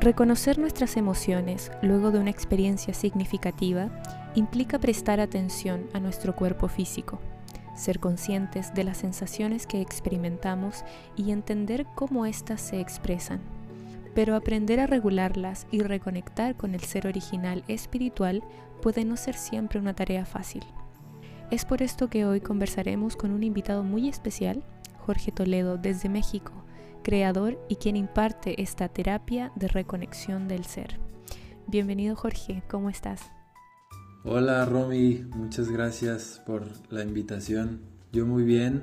Reconocer nuestras emociones luego de una experiencia significativa implica prestar atención a nuestro cuerpo físico, ser conscientes de las sensaciones que experimentamos y entender cómo éstas se expresan. Pero aprender a regularlas y reconectar con el ser original espiritual puede no ser siempre una tarea fácil. Es por esto que hoy conversaremos con un invitado muy especial, Jorge Toledo desde México, creador y quien imparte esta terapia de reconexión del ser. Bienvenido Jorge, ¿cómo estás? Hola Romy, muchas gracias por la invitación. Yo muy bien,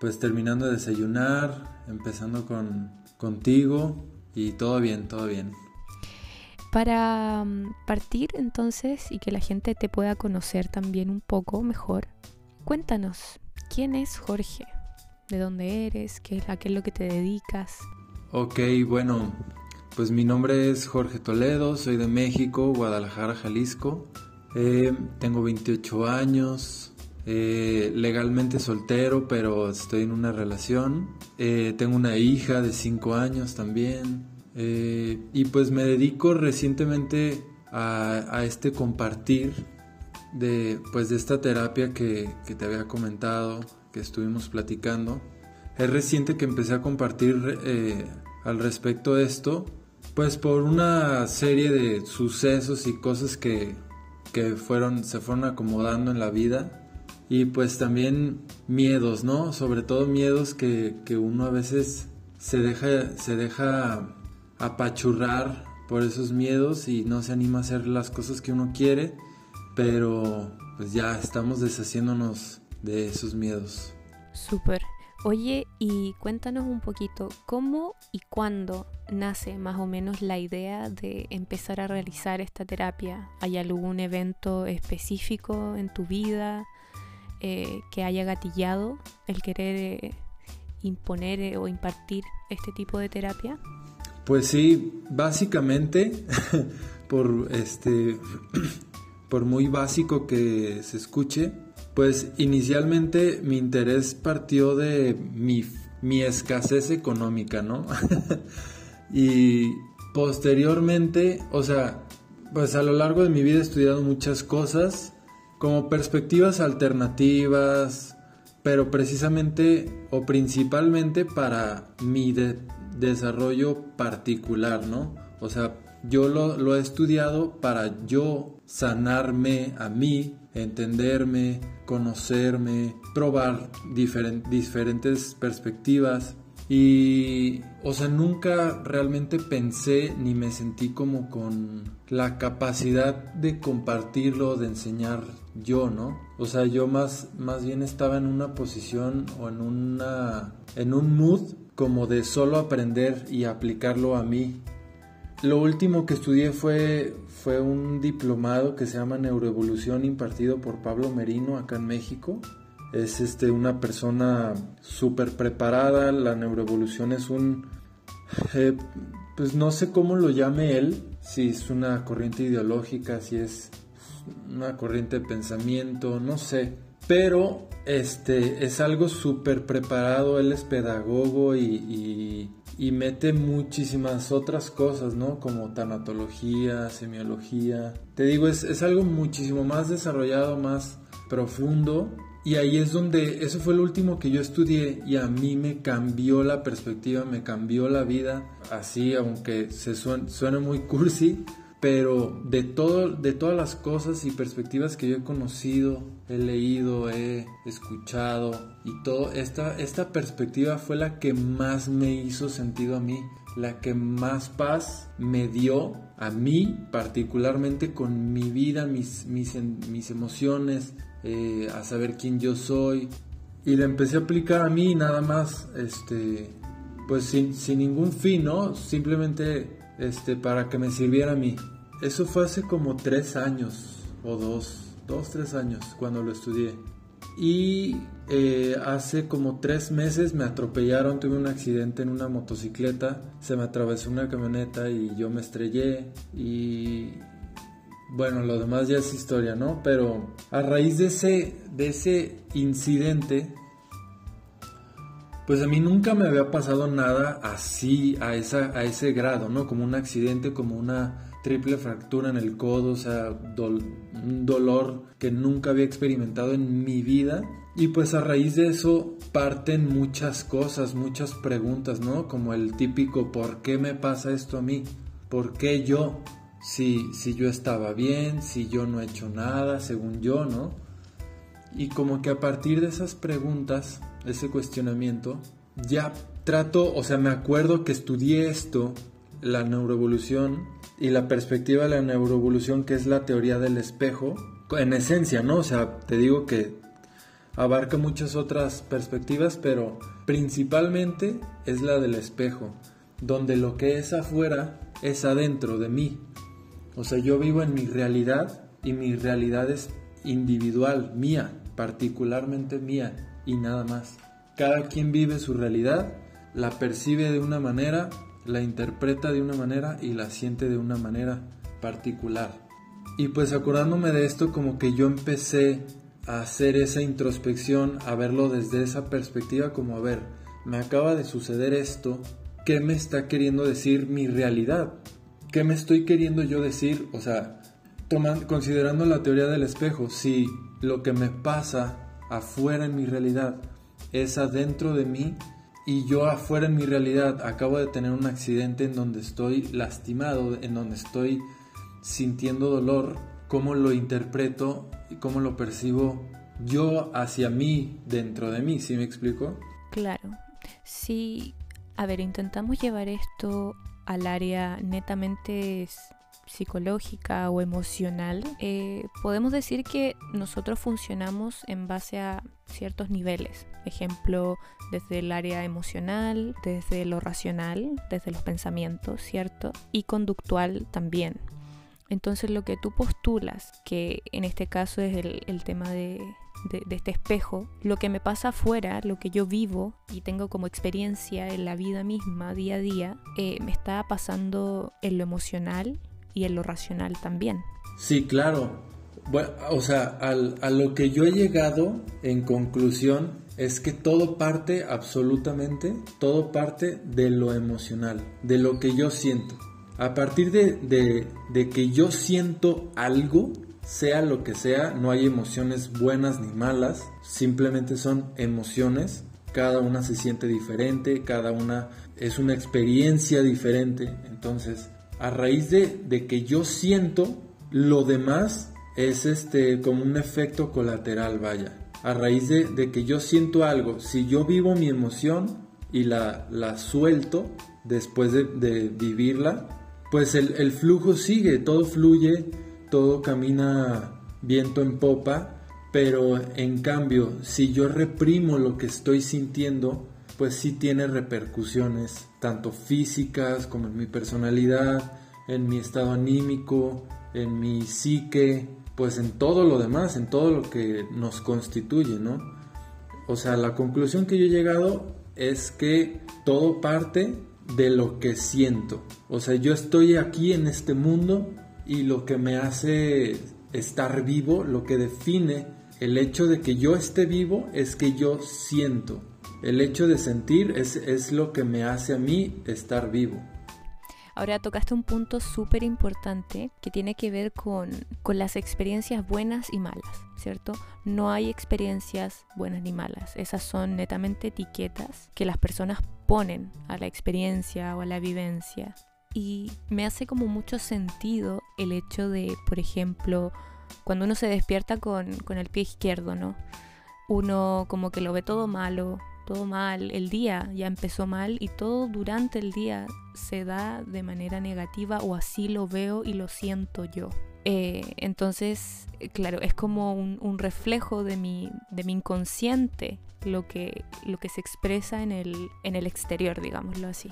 pues terminando de desayunar, empezando con contigo y todo bien, todo bien. Para mm, partir entonces y que la gente te pueda conocer también un poco mejor, cuéntanos, ¿quién es Jorge? ¿De dónde eres? ¿Qué, ¿A qué es lo que te dedicas? Ok, bueno, pues mi nombre es Jorge Toledo, soy de México, Guadalajara, Jalisco. Eh, tengo 28 años, eh, legalmente soltero, pero estoy en una relación. Eh, tengo una hija de 5 años también. Y pues me dedico recientemente a, este compartir de, pues de esta terapia que, te había comentado, que estuvimos platicando. Es reciente que empecé a compartir eh, al respecto de esto, pues por una serie de sucesos y cosas que, que fueron, se fueron acomodando en la vida. Y pues también miedos, ¿no? Sobre todo miedos que, que uno a veces se deja, se deja apachurrar por esos miedos y no se anima a hacer las cosas que uno quiere, pero pues ya estamos deshaciéndonos de esos miedos. Súper. Oye, y cuéntanos un poquito, ¿cómo y cuándo nace más o menos la idea de empezar a realizar esta terapia? ¿Hay algún evento específico en tu vida eh, que haya gatillado el querer eh, imponer eh, o impartir este tipo de terapia? Pues sí, básicamente, por este, por muy básico que se escuche, pues inicialmente mi interés partió de mi, mi escasez económica, ¿no? y posteriormente, o sea, pues a lo largo de mi vida he estudiado muchas cosas, como perspectivas alternativas, pero precisamente o principalmente para mi de desarrollo particular, ¿no? O sea, yo lo, he estudiado para yo sanarme a mí, entenderme, conocerme, probar diferentes perspectivas. Y, o sea, nunca realmente pensé ni me sentí como con la capacidad de compartirlo, de enseñar yo, ¿no? O sea, yo más, más bien estaba en una posición o en una, en un mood como de solo aprender y aplicarlo a mí. Lo último que estudié fue, fue un diplomado que se llama Neuroevolución impartido por Pablo Merino acá en México. Es este, una persona súper preparada, la neuroevolución es un... Eh, pues no sé cómo lo llame él, si es una corriente ideológica, si es una corriente de pensamiento, no sé. Pero este, es algo súper preparado, él es pedagogo y, mete muchísimas otras cosas, ¿no? Como tanatología, semiología. Te digo, es, es algo muchísimo más desarrollado, más profundo. Y ahí es donde, eso fue lo último que yo estudié y a mí me cambió la perspectiva, me cambió la vida. Así, aunque se suene, suene muy cursi, pero de, todo, de todas las cosas y perspectivas que yo he conocido, he leído, he escuchado y todo, esta, esta perspectiva fue la que más me hizo sentido a mí, la que más paz me dio a mí, particularmente con mi vida, mis, mis, mis emociones, eh, a saber quién yo soy. Y la empecé a aplicar a mí nada más, este, pues sin, sin ningún fin, ¿no? Simplemente este, para que me sirviera a mí. Eso fue hace como tres años o dos, dos, tres años cuando lo estudié. Y eh, hace como tres meses me atropellaron, tuve un accidente en una motocicleta, se me atravesó una camioneta y yo me estrellé y bueno, lo demás ya es historia, ¿no? Pero a raíz de ese, de ese incidente, pues a mí nunca me había pasado nada así, a, esa, a ese grado, ¿no? Como un accidente, como una triple fractura en el codo, o sea, un dolor que nunca había experimentado en mi vida. Y pues a raíz de eso parten muchas cosas, muchas preguntas, ¿no? Como el típico, ¿por qué me pasa esto a mí? ¿Por qué yo? Si, si yo estaba bien, si yo no he hecho nada, según yo, ¿no? Y como que a partir de esas preguntas, ese cuestionamiento, ya trato, o sea, me acuerdo que estudié esto, la neuroevolución, y la perspectiva de la neuroevolución, que es la teoría del espejo, en esencia, ¿no? O sea, te digo que abarca muchas otras perspectivas, pero principalmente es la del espejo, donde lo que es afuera es adentro de mí. O sea, yo vivo en mi realidad y mi realidad es individual, mía, particularmente mía y nada más. Cada quien vive su realidad, la percibe de una manera la interpreta de una manera y la siente de una manera particular. Y pues acordándome de esto, como que yo empecé a hacer esa introspección, a verlo desde esa perspectiva, como a ver, me acaba de suceder esto, ¿qué me está queriendo decir mi realidad? ¿Qué me estoy queriendo yo decir? O sea, tomando, considerando la teoría del espejo, si lo que me pasa afuera en mi realidad es adentro de mí, y yo afuera en mi realidad. Acabo de tener un accidente en donde estoy lastimado, en donde estoy sintiendo dolor, cómo lo interpreto y cómo lo percibo yo hacia mí, dentro de mí, ¿sí me explico? Claro, sí, a ver, intentamos llevar esto al área netamente psicológica o emocional, eh, podemos decir que nosotros funcionamos en base a ciertos niveles. Ejemplo, desde el área emocional, desde lo racional, desde los pensamientos, ¿cierto? Y conductual también. Entonces lo que tú postulas, que en este caso es el, tema de, este espejo, lo que me pasa afuera, lo que yo vivo y tengo como experiencia en la vida misma, día a día, eh, me está pasando en lo emocional y en lo racional también. Sí, claro. O sea, a lo que yo he llegado en conclusión es que todo parte absolutamente, todo parte de lo emocional, de lo que yo siento. A partir de, de que yo siento algo, sea lo que sea, no hay emociones buenas ni malas, simplemente son emociones, cada una se siente diferente, cada una es una experiencia diferente, entonces a raíz de, que yo siento, lo demás es este como un efecto colateral, vaya. A raíz de, que yo siento algo, si yo vivo mi emoción y la, la suelto después de, vivirla, pues el, el, flujo sigue, todo fluye, todo camina viento en popa, pero en cambio, si yo reprimo lo que estoy sintiendo, pues sí tiene repercusiones, tanto físicas como en mi personalidad, en mi estado anímico, en mi psique, pues en todo lo demás, en todo lo que nos constituye, ¿no? O sea, la conclusión que yo he llegado es que todo parte de lo que siento. O sea, yo estoy aquí en este mundo y lo que me hace estar vivo, lo que define el hecho de que yo esté vivo es que yo siento. El hecho de sentir es, lo que me hace a mí estar vivo. Ahora tocaste un punto súper importante que tiene que ver con, con, las experiencias buenas y malas, ¿cierto? No hay experiencias buenas ni malas, esas son netamente etiquetas que las personas ponen a la experiencia o a la vivencia. Y me hace como mucho sentido el hecho de, por ejemplo, cuando uno se despierta con, con el pie izquierdo, ¿no? Uno como que lo ve todo malo, todo mal, el día ya empezó mal y todo durante el día se da de manera negativa o así lo veo y lo siento yo. Eh, entonces, claro, es como un, reflejo de mi, de mi inconsciente lo que, lo que se expresa en el, en el exterior, digámoslo así.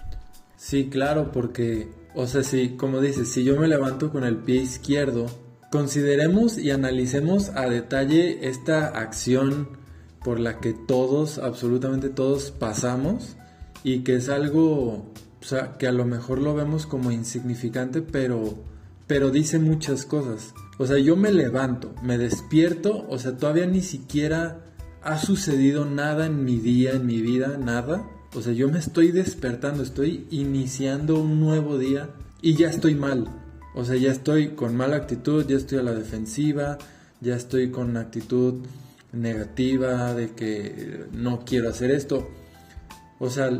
Sí, claro, porque, o sea, si, como dices, si yo me levanto con el pie izquierdo, consideremos y analicemos a detalle esta acción por la que todos, absolutamente todos pasamos y que es algo o sea, que a lo mejor lo vemos como insignificante, pero, pero dice muchas cosas. O sea, yo me levanto, me despierto, o sea, todavía ni siquiera ha sucedido nada en mi día, en mi vida, nada. O sea, yo me estoy despertando, estoy iniciando un nuevo día y ya estoy mal. O sea, ya estoy con mala actitud, ya estoy a la defensiva, ya estoy con actitud negativa de que no quiero hacer esto. O sea,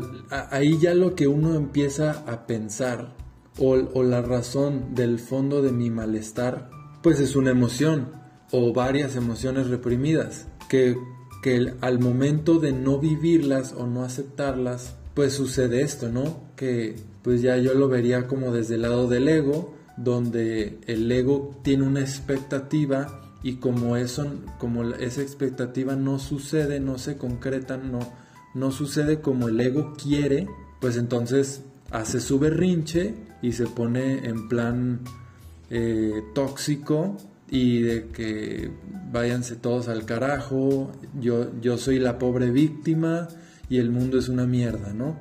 ahí ya lo que uno empieza a pensar o, la razón del fondo de mi malestar, pues es una emoción o varias emociones reprimidas que que al momento de no vivirlas o no aceptarlas, pues sucede esto, ¿no? Que pues ya yo lo vería como desde el lado del ego, donde el ego tiene una expectativa y como eso, como esa expectativa no sucede, no se concreta, no, no sucede como el ego quiere, pues entonces hace su berrinche y se pone en plan eh, tóxico y de que váyanse todos al carajo, yo, yo soy la pobre víctima y el mundo es una mierda, ¿no?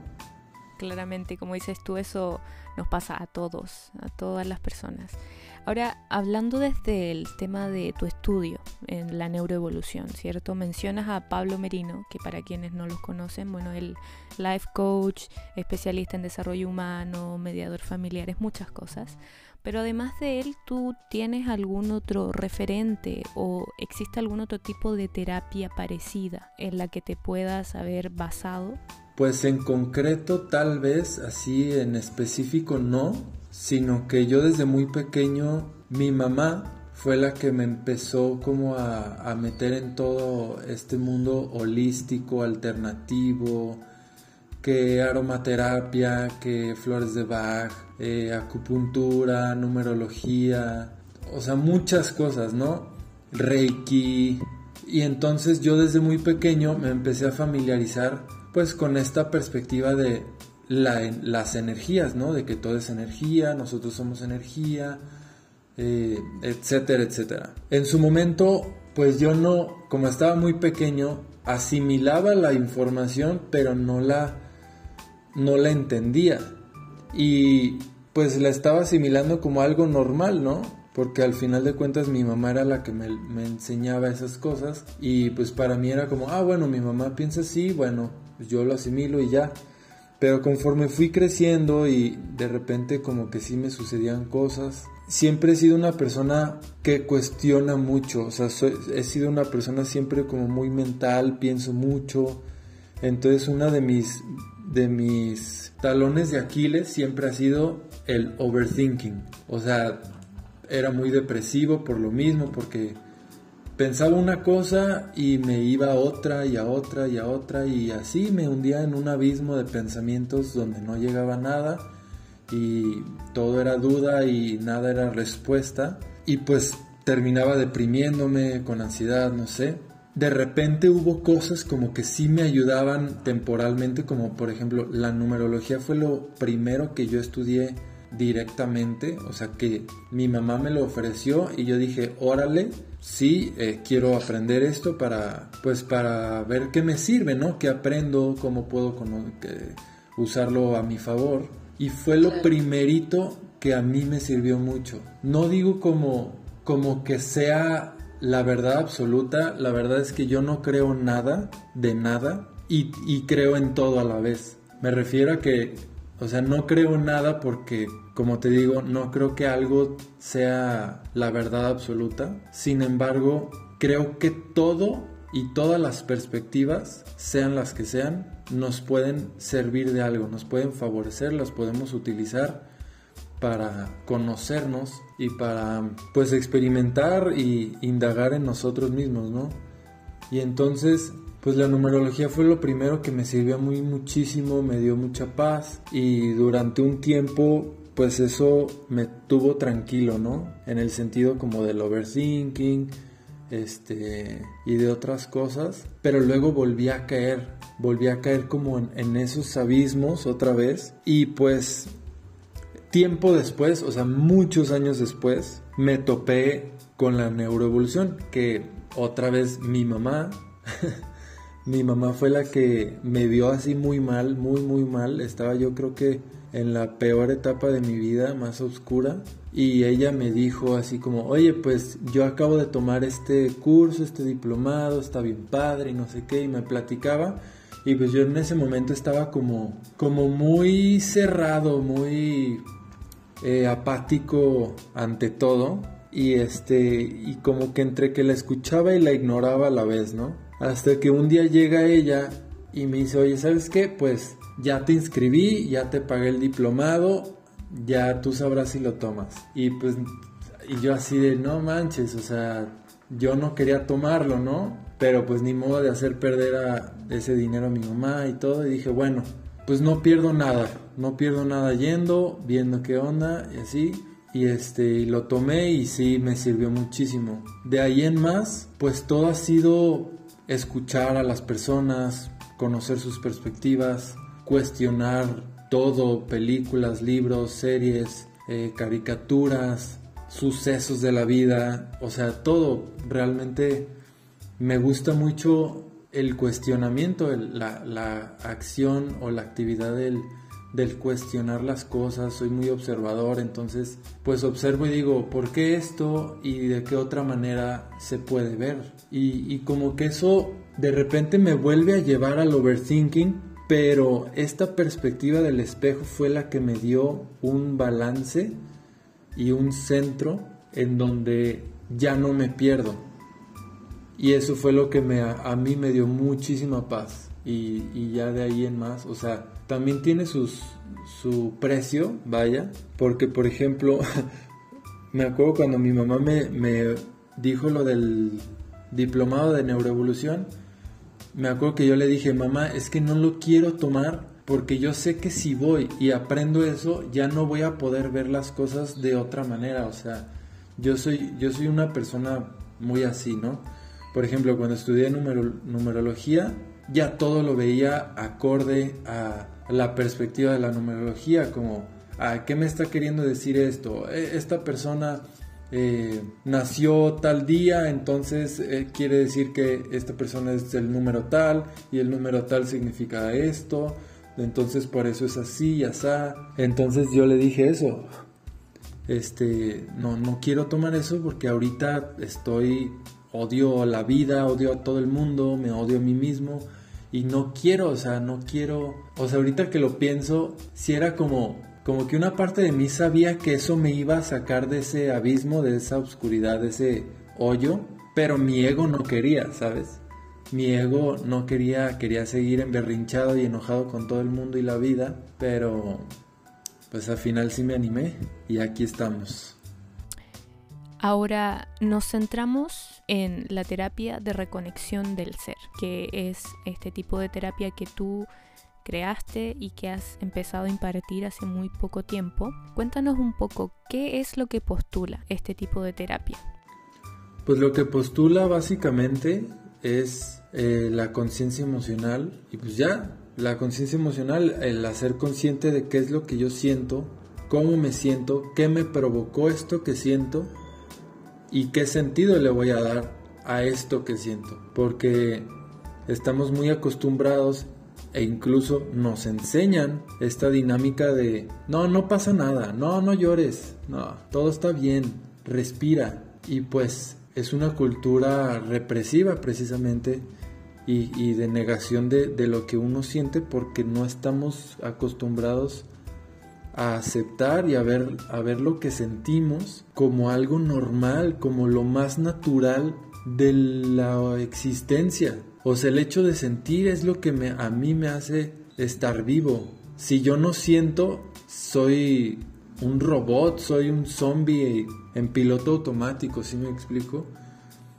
Claramente, como dices tú, eso nos pasa a todos, a todas las personas. Ahora, hablando desde el tema de tu estudio en la neuroevolución, ¿cierto? Mencionas a Pablo Merino, que para quienes no los conocen, bueno, el life coach, especialista en desarrollo humano, mediador familiar, es muchas cosas. Pero además de él, ¿tú tienes algún otro referente o existe algún otro tipo de terapia parecida en la que te puedas haber basado? Pues en concreto tal vez, así en específico no, sino que yo desde muy pequeño, mi mamá fue la que me empezó como a, a meter en todo este mundo holístico, alternativo, que aromaterapia, que flores de Bach, eh, acupuntura, numerología, o sea, muchas cosas, ¿no? Reiki. Y entonces yo desde muy pequeño me empecé a familiarizar pues con esta perspectiva de las energías, ¿no? De que todo es energía, nosotros somos energía, eh, etcétera, etcétera. En su momento, pues yo no, como estaba muy pequeño, asimilaba la información, pero no la no la entendía y pues la estaba asimilando como algo normal, ¿no? Porque al final de cuentas mi mamá era la que me, enseñaba esas cosas y pues para mí era como, ah, bueno, mi mamá piensa así, bueno, yo lo asimilo y ya. Pero conforme fui creciendo y de repente como que sí me sucedían cosas, siempre he sido una persona que cuestiona mucho, o sea, he sido una persona siempre como muy mental, pienso mucho. Entonces una de mis de mis talones de Aquiles siempre ha sido el overthinking. O sea, era muy depresivo por lo mismo, porque pensaba una cosa y me iba a otra y a otra y a otra y así me hundía en un abismo de pensamientos donde no llegaba nada y todo era duda y nada era respuesta. Y pues terminaba deprimiéndome con ansiedad, no sé. De repente hubo cosas como que sí me ayudaban temporalmente, como por ejemplo la numerología fue lo primero que yo estudié directamente, o sea que mi mamá me lo ofreció y yo dije, órale, sí, eh, quiero aprender esto para, pues para ver qué me sirve, ¿no? ¿Qué aprendo? ¿Cómo puedo usarlo a mi favor? Y fue lo primerito que a mí me sirvió mucho. No digo como, como que sea la verdad absoluta, la verdad es que yo no creo nada de nada y, creo en todo a la vez. Me refiero a que, o sea, no creo nada porque, como te digo, no creo que algo sea la verdad absoluta. Sin embargo, creo que todo y todas las perspectivas, sean las que sean, nos pueden servir de algo, nos pueden favorecer, las podemos utilizar para conocernos y para pues experimentar y indagar en nosotros mismos, ¿no? Y entonces pues la numerología fue lo primero que me sirvió muy muchísimo, me dio mucha paz y durante un tiempo pues eso me tuvo tranquilo, ¿no? En el sentido como del overthinking, este y de otras cosas, pero luego volví a caer, volví a caer como en, en esos abismos otra vez y pues tiempo después, o sea, muchos años después, me topé con la neuroevolución, que otra vez mi mamá, mi mamá fue la que me vio así muy mal, muy, muy mal. Estaba yo creo que en la peor etapa de mi vida, más oscura. Y ella me dijo así como, oye, pues yo acabo de tomar este curso, este diplomado, está bien padre y no sé qué, y me platicaba. Y pues yo en ese momento estaba como, como muy cerrado, muy eh, apático ante todo. Y este, y como que entre que la escuchaba y la ignoraba a la vez, ¿no? Hasta que un día llega ella y me dice, oye, ¿sabes qué? Pues ya te inscribí, ya te pagué el diplomado, ya tú sabrás si lo tomas. Y pues, y yo así de, no manches, o sea, yo no quería tomarlo, ¿no? Pero pues ni modo de hacer perder a ese dinero a mi mamá y todo. Y dije, bueno, pues no pierdo nada, no pierdo nada yendo, viendo qué onda y así. Y este, lo tomé y sí me sirvió muchísimo. De ahí en más, pues todo ha sido escuchar a las personas, conocer sus perspectivas, cuestionar todo, películas, libros, series, eh, caricaturas, sucesos de la vida, o sea, todo. Realmente me gusta mucho el cuestionamiento, la, acción o la actividad del, cuestionar las cosas, soy muy observador, entonces pues observo y digo, ¿por qué esto y de qué otra manera se puede ver? Y, y como que eso de repente me vuelve a llevar al overthinking, pero esta perspectiva del espejo fue la que me dio un balance y un centro en donde ya no me pierdo. Y eso fue lo que me, a, mí me dio muchísima paz. Y, ya de ahí en más, o sea, también tiene sus, su precio, vaya, porque por ejemplo, me acuerdo cuando mi mamá me, me dijo lo del diplomado de neuroevolución, me acuerdo que yo le dije, mamá, es que no lo quiero tomar porque yo sé que si voy y aprendo eso, ya no voy a poder ver las cosas de otra manera. O sea, yo soy, yo soy una persona muy así, ¿no? Por ejemplo, cuando estudié numerología, ya todo lo veía acorde a la perspectiva de la numerología, como, ¿a qué me está queriendo decir esto? E, esta persona eh, nació tal día, entonces eh, quiere decir que esta persona es el número tal y el número tal significa esto, entonces por eso es así y así. Entonces yo le dije eso. Este, no, no quiero tomar eso porque ahorita estoy, odio la vida, odio a todo el mundo, me odio a mí mismo y no quiero, o sea, no quiero, o sea, ahorita que lo pienso, si era como, como que una parte de mí sabía que eso me iba a sacar de ese abismo, de esa oscuridad, de ese hoyo, pero mi ego no quería, ¿sabes? Mi ego no quería, quería seguir emberrinchado y enojado con todo el mundo y la vida, pero pues al final sí me animé y aquí estamos. Ahora nos centramos en la terapia de reconexión del ser, que es este tipo de terapia que tú creaste y que has empezado a impartir hace muy poco tiempo. Cuéntanos un poco qué es lo que postula este tipo de terapia. Pues lo que postula básicamente es eh, la conciencia emocional y pues ya, la conciencia emocional, el hacer consciente de qué es lo que yo siento, cómo me siento, qué me provocó esto que siento y qué sentido le voy a dar a esto que siento. Porque estamos muy acostumbrados e incluso nos enseñan esta dinámica de no, no pasa nada, no, no llores, no, todo está bien, respira. Y pues es una cultura represiva precisamente y, de negación de, de, lo que uno siente porque no estamos acostumbrados a aceptar y a ver, a ver lo que sentimos como algo normal, como lo más natural de la existencia. O sea, el hecho de sentir es lo que me, a mí me hace estar vivo. Si yo no siento, soy un robot, soy un zombie en piloto automático, ¿sí me explico?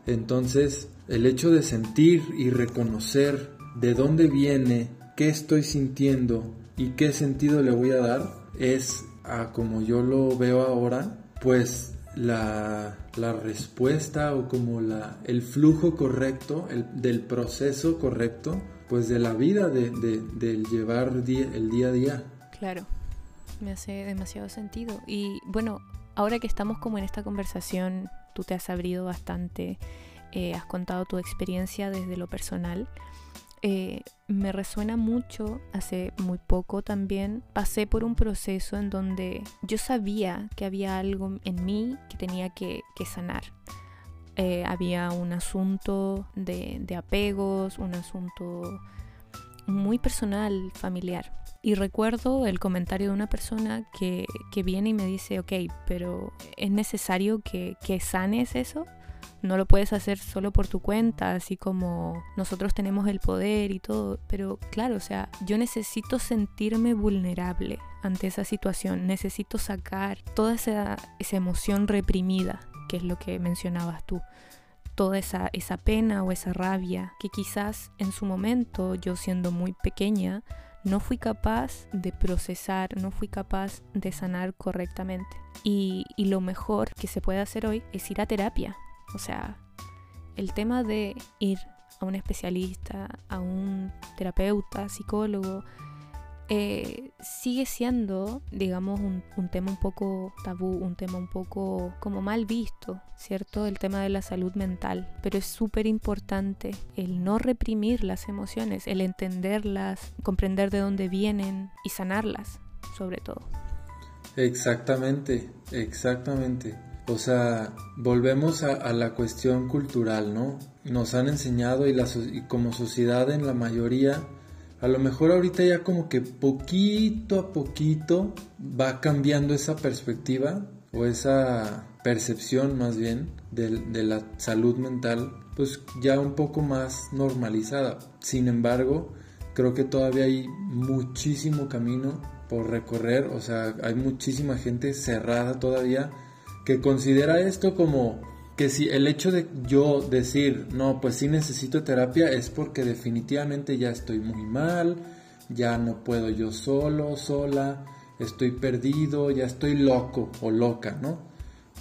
Entonces, el hecho de sentir y reconocer de dónde viene, qué estoy sintiendo y qué sentido le voy a dar, es, a como yo lo veo ahora, pues la, respuesta o como la, el flujo correcto, el, del proceso correcto, pues de la vida, de, del llevar el día a día. Claro, me hace demasiado sentido. Y bueno, ahora que estamos como en esta conversación, tú te has abrido bastante, eh, has contado tu experiencia desde lo personal. Eh, me resuena mucho, hace muy poco también, pasé por un proceso en donde yo sabía que había algo en mí que tenía que, sanar. Eh, había un asunto de, apegos, un asunto muy personal, familiar. Y recuerdo el comentario de una persona que, que, viene y me dice, ok, pero ¿es necesario que, que sanes eso? No lo puedes hacer solo por tu cuenta, así como nosotros tenemos el poder y todo, pero claro, o sea, yo necesito sentirme vulnerable ante esa situación, necesito sacar toda esa, esa emoción reprimida, que es lo que mencionabas tú toda esa, esa pena o esa rabia que quizás en su momento, yo siendo muy pequeña, no fui capaz de procesar, no fui capaz de sanar correctamente. Y, y, lo mejor que se puede hacer hoy es ir a terapia. O sea, el tema de ir a un especialista, a un terapeuta, psicólogo, eh, sigue siendo, digamos, un, un, tema un poco tabú, un tema un poco como mal visto, ¿cierto? El tema de la salud mental. Pero es súper importante el no reprimir las emociones, el entenderlas, comprender de dónde vienen y sanarlas, sobre todo. Exactamente, exactamente. O sea, volvemos a, la cuestión cultural, ¿no? Nos han enseñado y, como sociedad en la mayoría, a lo mejor ahorita ya como que poquito a poquito va cambiando esa perspectiva o esa percepción más bien de, de, la salud mental, pues ya un poco más normalizada. Sin embargo, creo que todavía hay muchísimo camino por recorrer, o sea, hay muchísima gente cerrada todavía que considera esto como que si el hecho de yo decir, no, pues sí necesito terapia es porque definitivamente ya estoy muy mal, ya no puedo yo solo, sola, estoy perdido, ya estoy loco o loca, ¿no?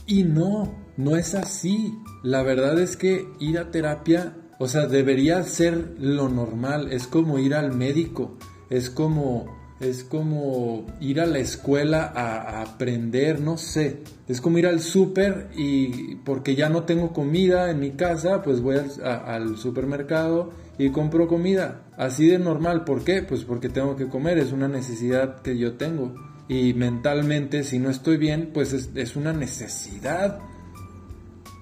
Y no, no es así. La verdad es que ir a terapia, o sea, debería ser lo normal, es como ir al médico, es como es como ir a la escuela a, aprender, no sé. Es como ir al súper y porque ya no tengo comida en mi casa, pues voy al, supermercado y compro comida. Así de normal. ¿Por qué? Pues porque tengo que comer, es una necesidad que yo tengo. Y mentalmente, si no estoy bien, pues es, una necesidad.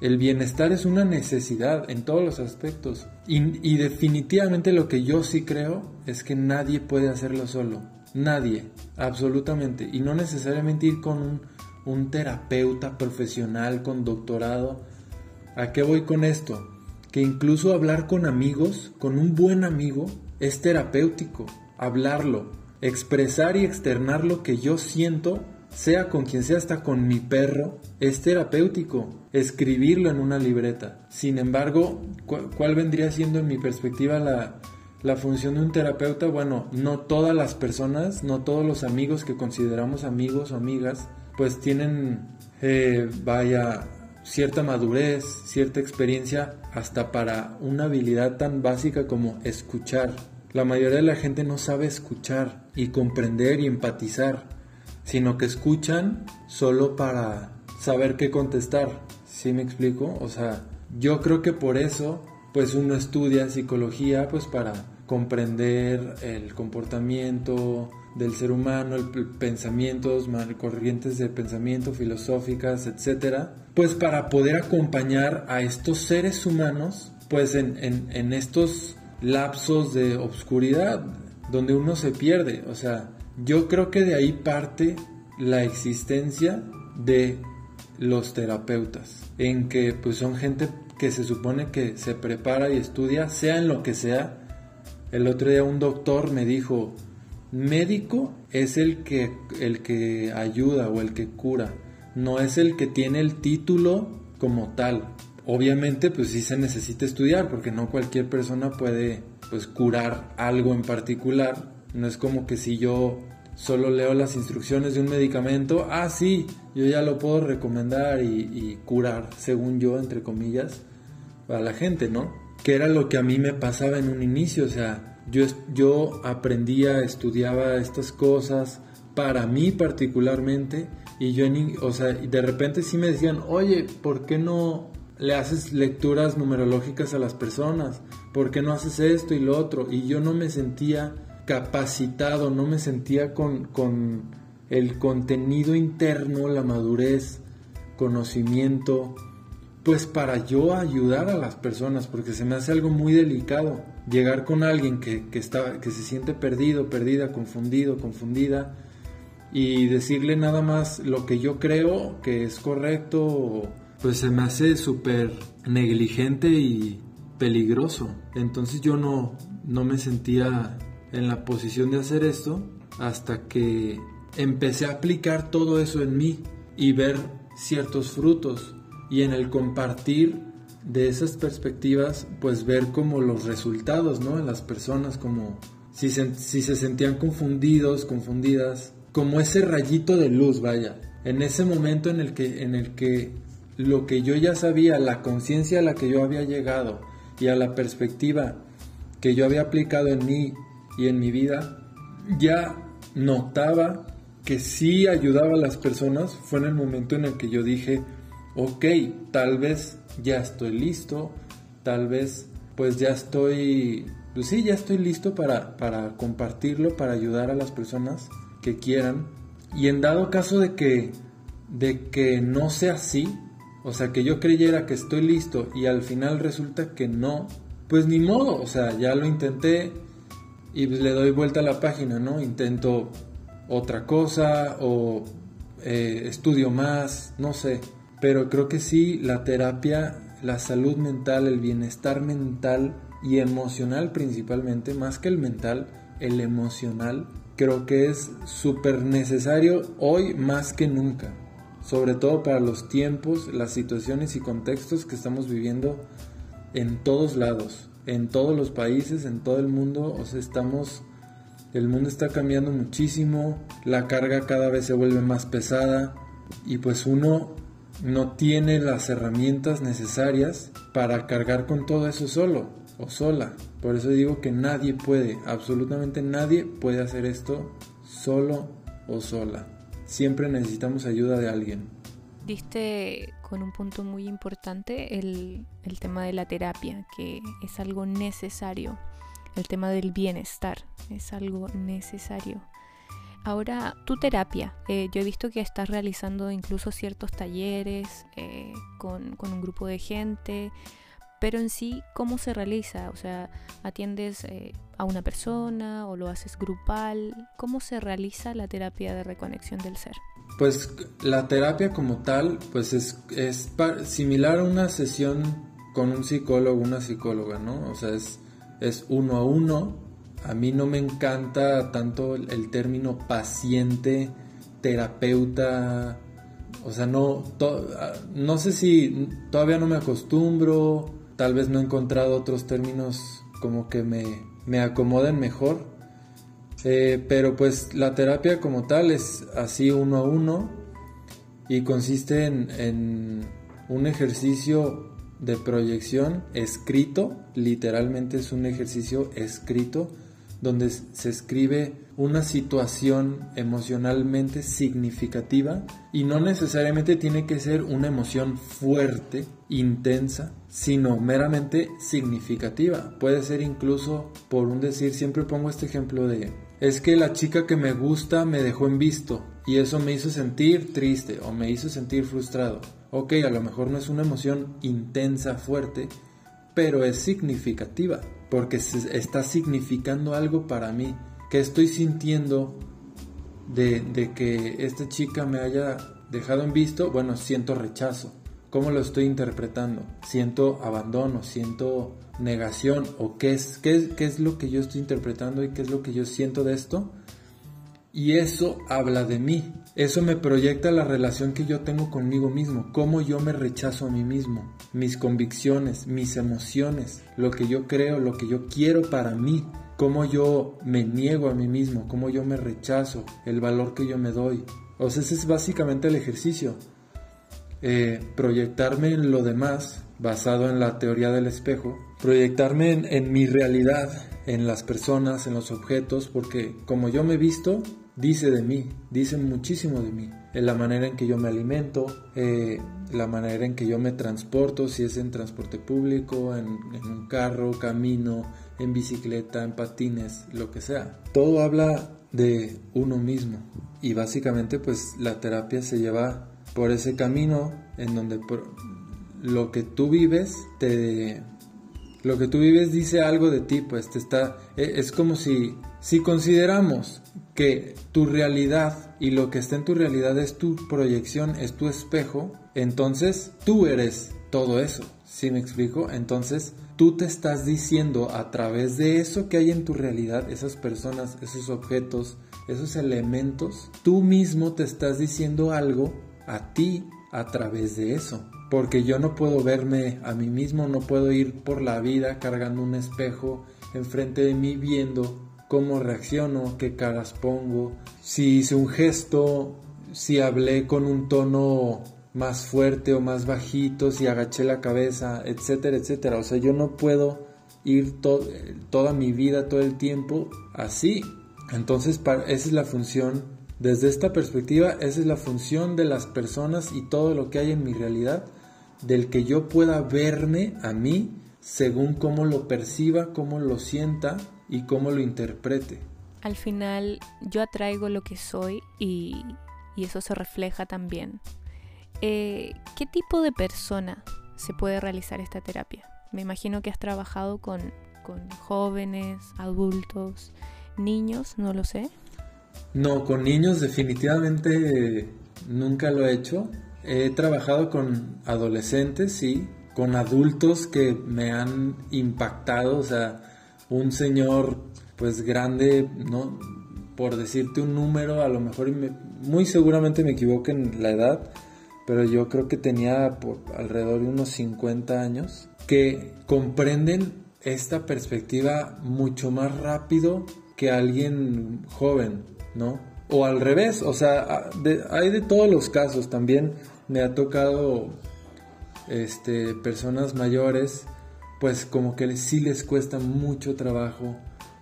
El bienestar es una necesidad en todos los aspectos. y definitivamente lo que yo sí creo es que nadie puede hacerlo solo Nadie, absolutamente. Y no necesariamente ir con un, terapeuta profesional con doctorado. ¿A qué voy con esto? Que incluso hablar con amigos, con un buen amigo, es terapéutico. Hablarlo, expresar y externar lo que yo siento, sea con quien sea, hasta con mi perro, es terapéutico. Escribirlo en una libreta. Sin embargo, ¿cuál vendría siendo en mi perspectiva la, la función de un terapeuta, bueno, no todas las personas, no todos los amigos que consideramos amigos o amigas, pues tienen, eh, vaya, cierta madurez, cierta experiencia, hasta para una habilidad tan básica como escuchar. La mayoría de la gente no sabe escuchar y comprender y empatizar, sino que escuchan solo para saber qué contestar. ¿Sí me explico? O sea, yo creo que por eso, pues uno estudia psicología, pues para comprender el comportamiento del ser humano, el, pensamientos, corrientes de pensamiento, filosóficas, etcétera, pues para poder acompañar a estos seres humanos, pues en, en estos lapsos de obscuridad donde uno se pierde. O sea, yo creo que de ahí parte la existencia de los terapeutas, en que pues son gente que se supone que se prepara y estudia, sea en lo que sea, el otro día un doctor me dijo, médico es el que, el que ayuda o el que cura, no es el que tiene el título como tal. Obviamente pues sí se necesita estudiar porque no cualquier persona puede pues curar algo en particular. No es como que si yo solo leo las instrucciones de un medicamento, ah sí, yo ya lo puedo recomendar y, y curar, según yo, entre comillas, a la gente, ¿no? Que era lo que a mí me pasaba en un inicio, o sea, yo, yo aprendía, estudiaba estas cosas para mí particularmente y yo, o sea, de repente sí me decían, oye, ¿por qué no le haces lecturas numerológicas a las personas, ¿por qué no haces esto y lo otro? Y yo no me sentía capacitado, no me sentía con, con el contenido interno, la madurez, conocimiento, pues para yo ayudar a las personas, porque se me hace algo muy delicado llegar con alguien que, que, está, que se siente perdido, perdida, confundido, confundida, y decirle nada más lo que yo creo que es correcto, pues se me hace súper negligente y peligroso. Entonces yo no, no me sentía en la posición de hacer esto hasta que empecé a aplicar todo eso en mí y ver ciertos frutos y en el compartir de esas perspectivas pues ver como los resultados no en las personas como si se, si se sentían confundidos confundidas como ese rayito de luz vaya en ese momento en el que en el que lo que yo ya sabía la conciencia a la que yo había llegado y a la perspectiva que yo había aplicado en mí y en mi vida ya notaba que sí ayudaba a las personas fue en el momento en el que yo dije, ok, tal vez ya estoy listo, tal vez pues ya estoy, pues sí, ya estoy listo para, para compartirlo, para ayudar a las personas que quieran. Y en dado caso de que, de que no sea así, o sea, que yo creyera que estoy listo y al final resulta que no, pues ni modo, o sea, ya lo intenté y pues le doy vuelta a la página, ¿no? Intento otra cosa o eh, estudio más, no sé. Pero creo que sí, la terapia, la salud mental, el bienestar mental y emocional principalmente, más que el mental, el emocional, creo que es súper necesario hoy más que nunca. Sobre todo para los tiempos, las situaciones y contextos que estamos viviendo en todos lados, en todos los países, en todo el mundo. O sea, estamos el mundo está cambiando muchísimo, la carga cada vez se vuelve más pesada y pues uno no tiene las herramientas necesarias para cargar con todo eso solo o sola. Por eso digo que nadie puede, absolutamente nadie puede hacer esto solo o sola. Siempre necesitamos ayuda de alguien. Diste con un punto muy importante el, el tema de la terapia, que es algo necesario el tema del bienestar, es algo necesario. Ahora, tu terapia, eh, yo he visto que estás realizando incluso ciertos talleres eh, con, un grupo de gente, pero en sí, ¿cómo se realiza? O sea, ¿atiendes eh, a una persona o lo haces grupal? ¿Cómo se realiza la terapia de reconexión del ser? Pues la terapia como tal, pues es, es similar a una sesión con un psicólogo, una psicóloga, ¿no? O sea, es es uno a uno. A mí no me encanta tanto el, término paciente, terapeuta. O sea, no, no sé si todavía no me acostumbro, tal vez no he encontrado otros términos como que me, me acomoden mejor. Eh, pero pues la terapia como tal es así uno a uno y consiste en un ejercicio de proyección escrito, literalmente es un ejercicio escrito donde se escribe una situación emocionalmente significativa y no necesariamente tiene que ser una emoción fuerte, intensa, sino meramente significativa. Puede ser incluso, por un decir, siempre pongo este ejemplo de, es que la chica que me gusta me dejó en visto y eso me hizo sentir triste o me hizo sentir frustrado ok, a lo mejor no es una emoción intensa, fuerte, pero es significativa, porque está significando algo para mí, que estoy sintiendo de, de, que esta chica me haya dejado en visto, bueno, siento rechazo. ¿Cómo lo estoy interpretando? Siento abandono, siento negación, o qué es, qué, qué es lo que yo estoy interpretando y qué es lo que yo siento de esto. Y eso habla de mí, eso me proyecta la relación que yo tengo conmigo mismo, cómo yo me rechazo a mí mismo, mis convicciones, mis emociones, lo que yo creo, lo que yo quiero para mí, cómo yo me niego a mí mismo, cómo yo me rechazo, el valor que yo me doy. O sea, ese es básicamente el ejercicio. Eh, proyectarme en lo demás, basado en la teoría del espejo, proyectarme en, en mi realidad, en las personas, en los objetos, porque como yo me visto, dice de mí, dice muchísimo de mí, en la manera en que yo me alimento, eh, la manera en que yo me transporto, si es en transporte público, en, en un carro, camino, en bicicleta, en patines, lo que sea. Todo habla de uno mismo y básicamente pues la terapia se lleva por ese camino en donde lo que tú vives te lo que tú vives dice algo de ti, pues te está e, es como si si consideramos que tu realidad y lo que está en tu realidad es tu proyección, es tu espejo, entonces tú eres todo eso. ¿Sí me explico? Entonces tú te estás diciendo a través de eso que hay en tu realidad, esas personas, esos objetos, esos elementos, tú mismo te estás diciendo algo a ti a través de eso. Porque yo no puedo verme a mí mismo, no puedo ir por la vida cargando un espejo enfrente de mí viendo cómo reacciono, qué caras pongo, si hice un gesto, si hablé con un tono más fuerte o más bajito, si agaché la cabeza, etcétera, etcétera. O sea, yo no puedo ir toda mi vida, todo el tiempo así. Entonces, esa es la función, desde esta perspectiva, esa es la función de las personas y todo lo que hay en mi realidad, del que yo pueda verme a mí según cómo lo perciba, cómo lo sienta y cómo lo interprete. Al final yo atraigo lo que soy y, eso se refleja también. Eh, ¿Qué tipo de persona se puede realizar esta terapia? Me imagino que has trabajado con, con jóvenes, adultos, niños, no lo sé. No, con niños definitivamente nunca lo he hecho. He trabajado con adolescentes, sí, con adultos que me han impactado, o sea, un señor pues grande, ¿no? Por decirte un número, a lo mejor muy seguramente me equivoco en la edad, pero yo creo que tenía por alrededor de unos 50 años, que comprenden esta perspectiva mucho más rápido que alguien joven, ¿no? O al revés, o sea, hay de todos los casos. También me ha tocado este, personas mayores pues como que sí les cuesta mucho trabajo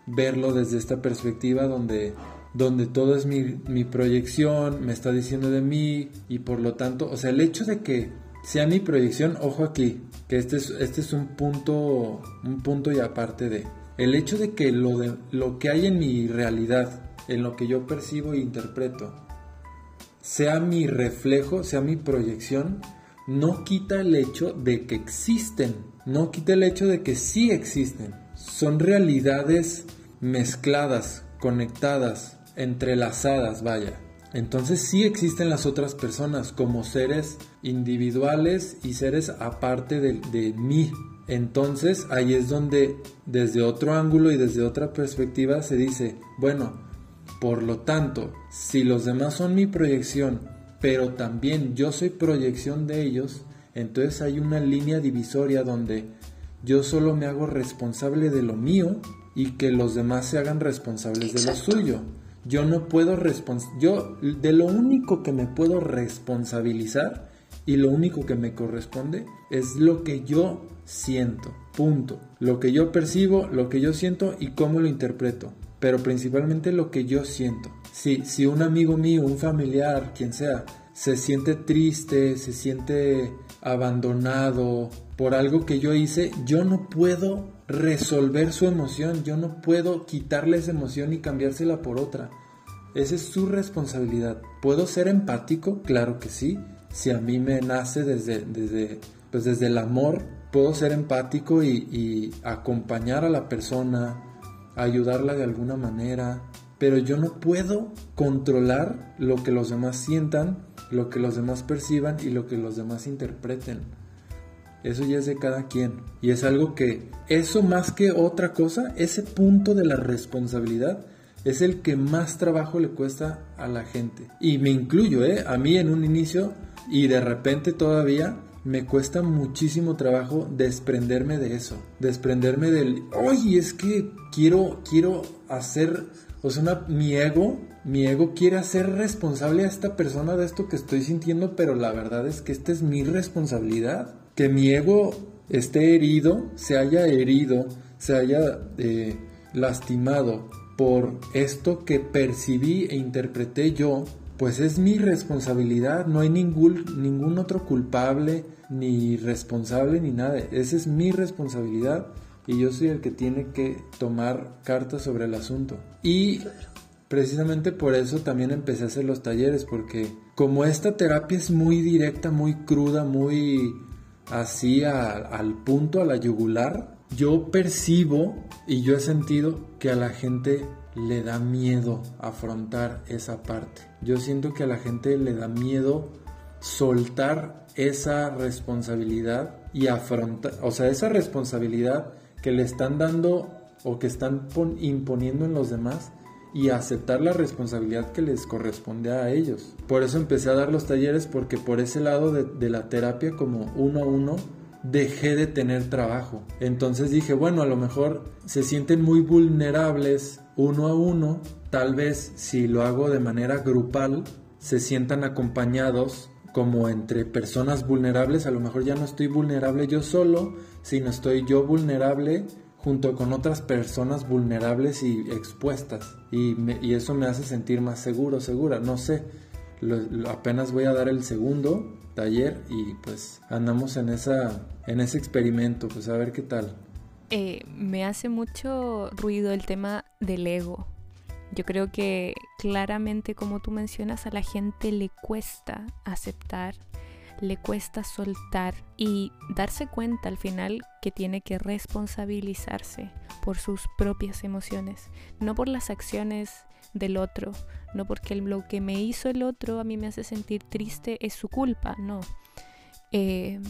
verlo desde esta perspectiva donde, donde todo es mi, mi proyección, me está diciendo de mí y por lo tanto, o sea, el hecho de que sea mi proyección, ojo aquí, que este es, este es un punto, un punto y aparte de, el hecho de que lo, de, lo que hay en mi realidad, en lo que yo percibo e interpreto, sea mi reflejo, sea mi proyección, no quita el hecho de que existen no quita el hecho de que sí existen. Son realidades mezcladas, conectadas, entrelazadas, vaya. Entonces sí existen las otras personas como seres individuales y seres aparte de, de, mí. Entonces ahí es donde desde otro ángulo y desde otra perspectiva se dice, bueno, por lo tanto, si los demás son mi proyección, pero también yo soy proyección de ellos, entonces hay una línea divisoria donde yo solo me hago responsable de lo mío y que los demás se hagan responsables de lo suyo. Yo no puedo yo de lo único que me puedo responsabilizar y lo único que me corresponde es lo que yo siento. Punto. Lo que yo percibo, lo que yo siento y cómo lo interpreto. Pero principalmente lo que yo siento. Si, si un amigo mío, un familiar, quien sea, se siente triste, se siente abandonado por algo que yo hice, yo no puedo resolver su emoción, yo no puedo quitarle esa emoción y cambiársela por otra. Esa es su responsabilidad. ¿Puedo ser empático? Claro que sí. Si a mí me nace desde, desde, pues desde el amor, puedo ser empático y, y acompañar a la persona, ayudarla de alguna manera, pero yo no puedo controlar lo que los demás sientan lo que los demás perciban y lo que los demás interpreten. Eso ya es de cada quien. Y es algo que, eso más que otra cosa, ese punto de la responsabilidad es el que más trabajo le cuesta a la gente. Y me incluyo, ¿eh? A mí en un inicio y de repente todavía me cuesta muchísimo trabajo desprenderme de eso. Desprenderme del, oye, es que quiero, quiero hacer, o sea, mi ego mi ego quiere hacer responsable a esta persona de esto que estoy sintiendo, pero la verdad es que esta es mi responsabilidad. Que mi ego esté herido, se haya herido, se haya eh, lastimado por esto que percibí e interpreté yo, pues es mi responsabilidad, no hay ningún, ningún otro culpable, ni responsable, ni nada. Esa es mi responsabilidad y yo soy el que tiene que tomar cartas sobre el asunto. Y precisamente por eso también empecé a hacer los talleres, porque como esta terapia es muy directa, muy cruda, muy así al punto, a la yugular, yo percibo y yo he sentido que a la gente le da miedo afrontar esa parte. Yo siento que a la gente le da miedo soltar esa responsabilidad y afrontar, o sea, esa responsabilidad que le están dando o que están imponiendo en los demás y aceptar la responsabilidad que les corresponde a ellos. Por eso empecé a dar los talleres porque por ese lado de, de la terapia como uno a uno dejé de tener trabajo. Entonces dije, bueno, a lo mejor se sienten muy vulnerables uno a uno, tal vez si lo hago de manera grupal, se sientan acompañados como entre personas vulnerables, a lo mejor ya no estoy vulnerable yo solo, sino estoy yo vulnerable junto con otras personas vulnerables y expuestas. Y, eso me hace sentir más seguro, segura, no sé. apenas voy a dar el segundo taller y pues andamos en, esa, en ese experimento, pues a ver qué tal. Eh, me hace mucho ruido el tema del ego. Yo creo que claramente, como tú mencionas, a la gente le cuesta aceptar, le cuesta soltar y darse cuenta al final que tiene que responsabilizarse por sus propias emociones, no por las acciones del otro, no porque lo que me hizo el otro a mí me hace sentir triste es su culpa, no. Eh,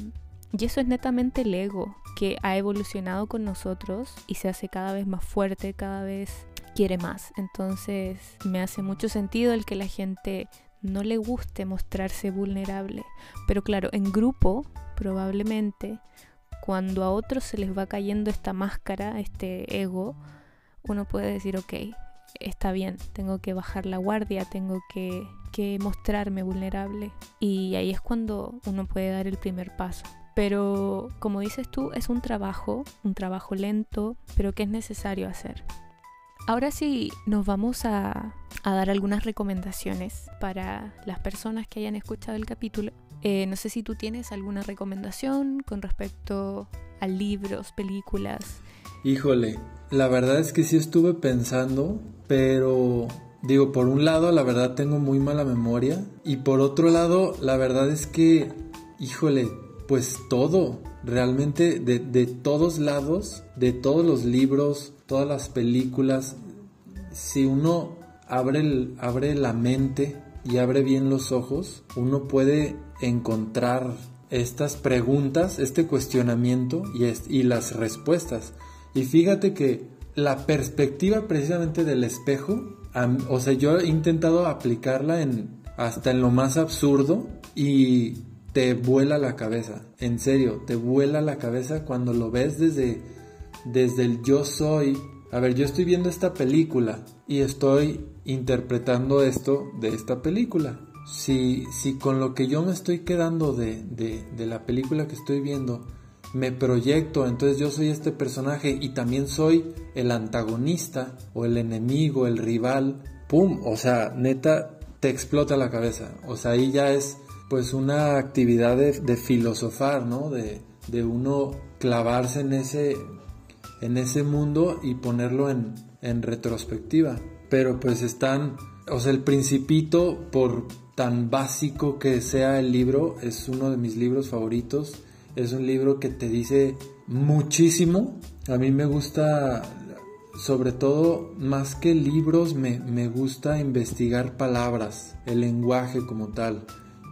y eso es netamente el ego, que ha evolucionado con nosotros y se hace cada vez más fuerte, cada vez quiere más. Entonces me hace mucho sentido el que la gente no le guste mostrarse vulnerable. Pero claro, en grupo probablemente cuando a otros se les va cayendo esta máscara, este ego, uno puede decir, ok, está bien, tengo que bajar la guardia, tengo que, que mostrarme vulnerable. Y ahí es cuando uno puede dar el primer paso. Pero como dices tú, es un trabajo, un trabajo lento, pero que es necesario hacer. Ahora sí, nos vamos a, dar algunas recomendaciones para las personas que hayan escuchado el capítulo. Eh, no sé si tú tienes alguna recomendación con respecto a libros, películas. Híjole, la verdad es que sí estuve pensando, pero digo, por un lado, la verdad tengo muy mala memoria y por otro lado, la verdad es que, híjole, pues todo, realmente de, de, todos lados, de todos los libros, todas las películas, si uno abre, abre la mente y abre bien los ojos, uno puede encontrar estas preguntas, este cuestionamiento y, y las respuestas. Y fíjate que la perspectiva precisamente del espejo, o sea, yo he intentado aplicarla en hasta en lo más absurdo y te vuela la cabeza, en serio, te vuela la cabeza cuando lo ves desde, desde el yo soy. A ver, yo estoy viendo esta película y estoy interpretando esto de esta película. Si, si con lo que yo me estoy quedando de, de, de la película que estoy viendo me proyecto, entonces yo soy este personaje y también soy el antagonista o el enemigo, el rival, ¡pum! O sea, neta, te explota la cabeza. O sea, ahí ya es pues una actividad de, filosofar, ¿no? De, de, uno clavarse en ese, en ese mundo y ponerlo en, en retrospectiva. Pero pues están, o sea, el principito, por tan básico que sea el libro, es uno de mis libros favoritos. Es un libro que te dice muchísimo. A mí me gusta, sobre todo, más que libros, me, me gusta investigar palabras, el lenguaje como tal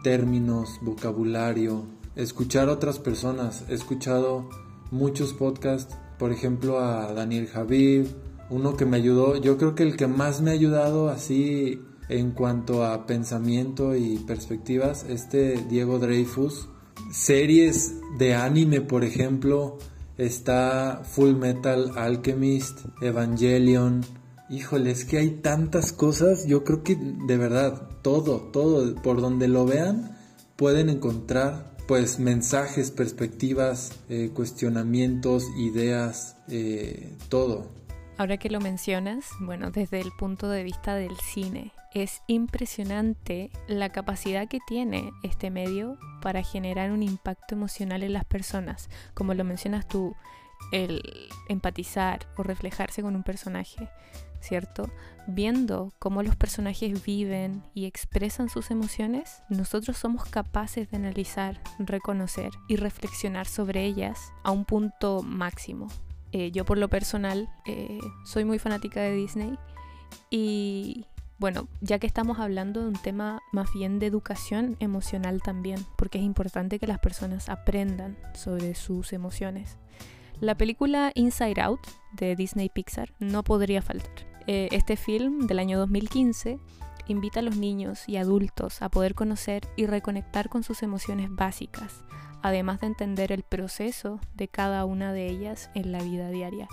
términos, vocabulario, escuchar a otras personas. He escuchado muchos podcasts, por ejemplo a Daniel Javid, uno que me ayudó, yo creo que el que más me ha ayudado así en cuanto a pensamiento y perspectivas, este Diego Dreyfus. Series de anime, por ejemplo, está Full Metal Alchemist, Evangelion, Híjole, es que hay tantas cosas, yo creo que de verdad, todo, todo, por donde lo vean, pueden encontrar pues mensajes, perspectivas, eh, cuestionamientos, ideas, eh, todo. Ahora que lo mencionas, bueno, desde el punto de vista del cine, es impresionante la capacidad que tiene este medio para generar un impacto emocional en las personas. Como lo mencionas tú, el empatizar o reflejarse con un personaje, ¿cierto? Viendo cómo los personajes viven y expresan sus emociones, nosotros somos capaces de analizar, reconocer y reflexionar sobre ellas a un punto máximo. Eh, yo por lo personal eh, soy muy fanática de Disney y bueno, ya que estamos hablando de un tema más bien de educación emocional también, porque es importante que las personas aprendan sobre sus emociones. La película Inside Out de Disney Pixar no podría faltar. Eh, este film del año 2015 invita a los niños y adultos a poder conocer y reconectar con sus emociones básicas, además de entender el proceso de cada una de ellas en la vida diaria.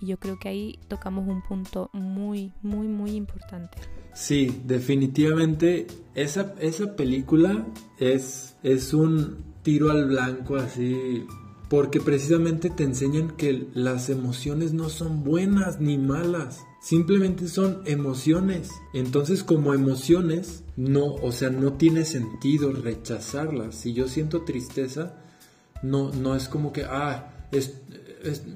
Y yo creo que ahí tocamos un punto muy, muy, muy importante. Sí, definitivamente esa, esa película es, es un tiro al blanco así porque precisamente te enseñan que las emociones no son buenas ni malas, simplemente son emociones. Entonces como emociones, no, o sea, no tiene sentido rechazarlas. Si yo siento tristeza, no, no es como que, ah,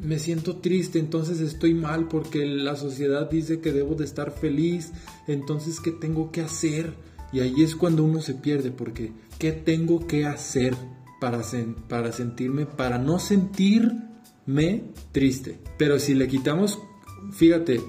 me siento triste, entonces estoy mal porque la sociedad dice que debo de estar feliz, entonces ¿qué tengo que hacer? Y ahí es cuando uno se pierde, porque ¿qué tengo que hacer? para, para sentirme, para no sentirme triste. Pero si le quitamos, fíjate,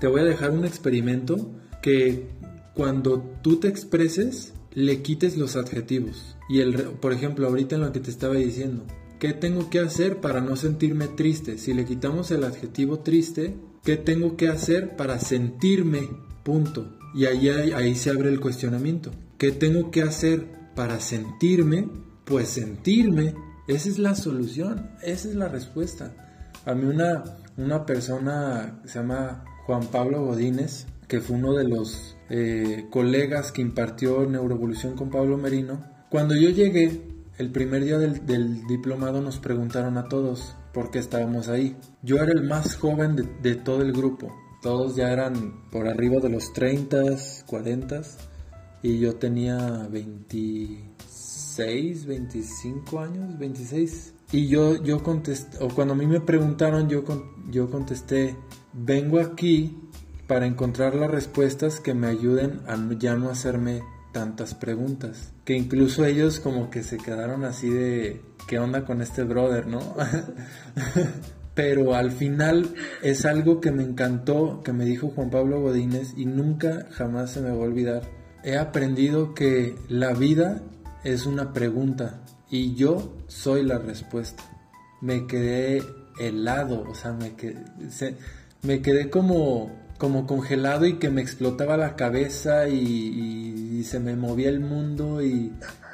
te voy a dejar un experimento que cuando tú te expreses, le quites los adjetivos. Y el, por ejemplo, ahorita en lo que te estaba diciendo, ¿qué tengo que hacer para no sentirme triste? Si le quitamos el adjetivo triste, ¿qué tengo que hacer para sentirme? Punto. Y ahí, ahí se abre el cuestionamiento. ¿Qué tengo que hacer para sentirme pues sentirme, esa es la solución, esa es la respuesta. A mí una, una persona se llama Juan Pablo Godínez, que fue uno de los eh, colegas que impartió neuroevolución con Pablo Merino, cuando yo llegué, el primer día del, diplomado nos preguntaron a todos por qué estábamos ahí. Yo era el más joven de, todo el grupo. Todos ya eran por arriba de los 30, 40 y yo tenía 20, 26, 25 años, 26. Y yo, yo contesté, o cuando a mí me preguntaron, yo, yo contesté, vengo aquí para encontrar las respuestas que me ayuden a ya no hacerme tantas preguntas. Que incluso ellos como que se quedaron así de, ¿qué onda con este brother, no? Pero al final es algo que me encantó, que me dijo Juan Pablo Godínez y nunca jamás se me va a olvidar. He aprendido que la vida es una pregunta y yo soy la respuesta. Me quedé helado, o sea, me quedé, me quedé como, como congelado y que me explotaba la cabeza y, se me movía el mundo y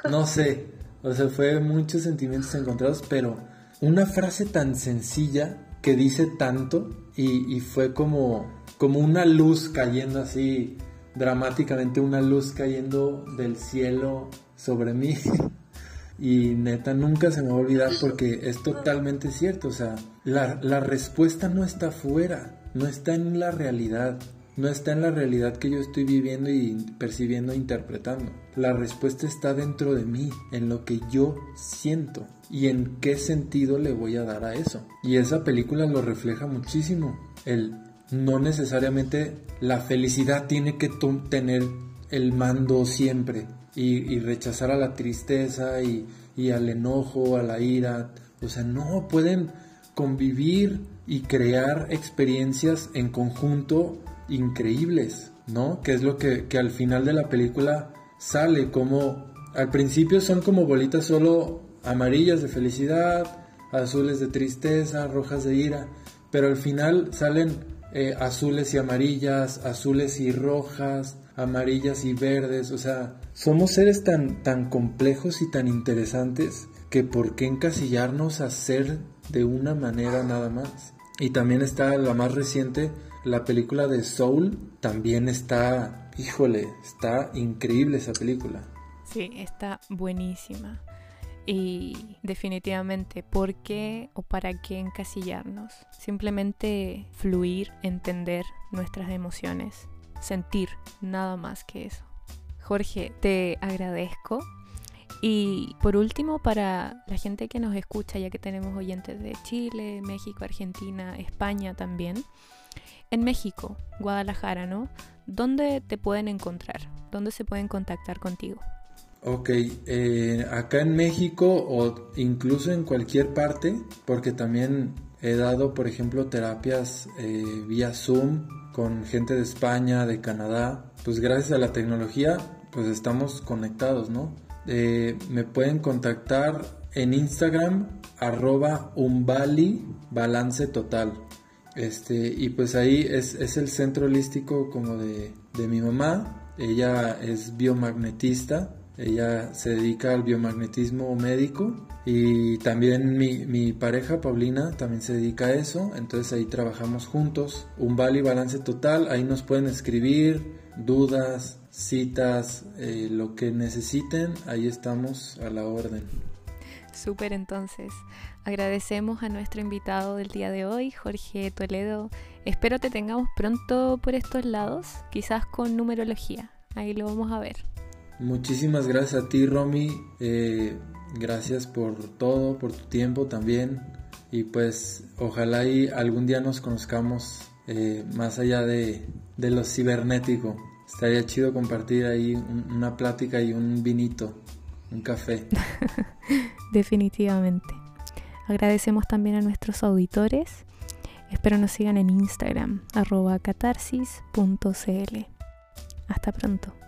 no sé, o sea, fue muchos sentimientos encontrados, pero una frase tan sencilla que dice tanto y, y fue como, como una luz cayendo así dramáticamente, una luz cayendo del cielo sobre mí. Y neta, nunca se me va a olvidar porque es totalmente cierto. O sea, la, la, respuesta no está fuera, no está en la realidad, no está en la realidad que yo estoy viviendo y percibiendo e interpretando. La respuesta está dentro de mí, en lo que yo siento y en qué sentido le voy a dar a eso. Y esa película lo refleja muchísimo. El no necesariamente la felicidad tiene que tener el mando siempre y, rechazar a la tristeza y, al enojo, a la ira. O sea, no, pueden convivir y crear experiencias en conjunto increíbles, ¿no? Que es lo que, que al final de la película sale como... Al principio son como bolitas solo amarillas de felicidad, azules de tristeza, rojas de ira, pero al final salen eh, azules y amarillas, azules y rojas, amarillas y verdes, o sea, somos seres tan, tan complejos y tan interesantes que por qué encasillarnos a ser de una manera nada más. Y también está la más reciente, la película de Soul, también está, híjole, está increíble esa película. Sí, está buenísima. Y definitivamente, ¿por qué o para qué encasillarnos? Simplemente fluir, entender nuestras emociones, sentir, nada más que eso. Jorge, te agradezco. Y por último, para la gente que nos escucha, ya que tenemos oyentes de Chile, México, Argentina, España también, en México, Guadalajara, ¿no? ¿Dónde te pueden encontrar? ¿Dónde se pueden contactar contigo? Ok, eh, acá en México o incluso en cualquier parte, porque también he dado, por ejemplo, terapias eh, vía Zoom con gente de España, de Canadá, pues gracias a la tecnología, pues estamos conectados, ¿no? Eh, me pueden contactar en Instagram, arroba umbali total. Este, y pues ahí es, el centro holístico como de mi mamá. Ella es biomagnetista ella se dedica al biomagnetismo médico y también mi, mi, pareja Paulina también se dedica a eso. Entonces ahí trabajamos juntos. Un y balance total. Ahí nos pueden escribir dudas, citas, eh, lo que necesiten. Ahí estamos a la orden. Súper entonces. Agradecemos a nuestro invitado del día de hoy, Jorge Toledo. Espero te tengamos pronto por estos lados, quizás con numerología. Ahí lo vamos a ver. Muchísimas gracias a ti, Romy. Eh, gracias por todo, por tu tiempo también. Y pues ojalá y algún día nos conozcamos eh, más allá de, de, lo cibernético. Estaría chido compartir ahí una plática y un vinito, un café. Definitivamente. Agradecemos también a nuestros auditores. Espero nos sigan en Instagram, arroba catarsis.cl. Hasta pronto.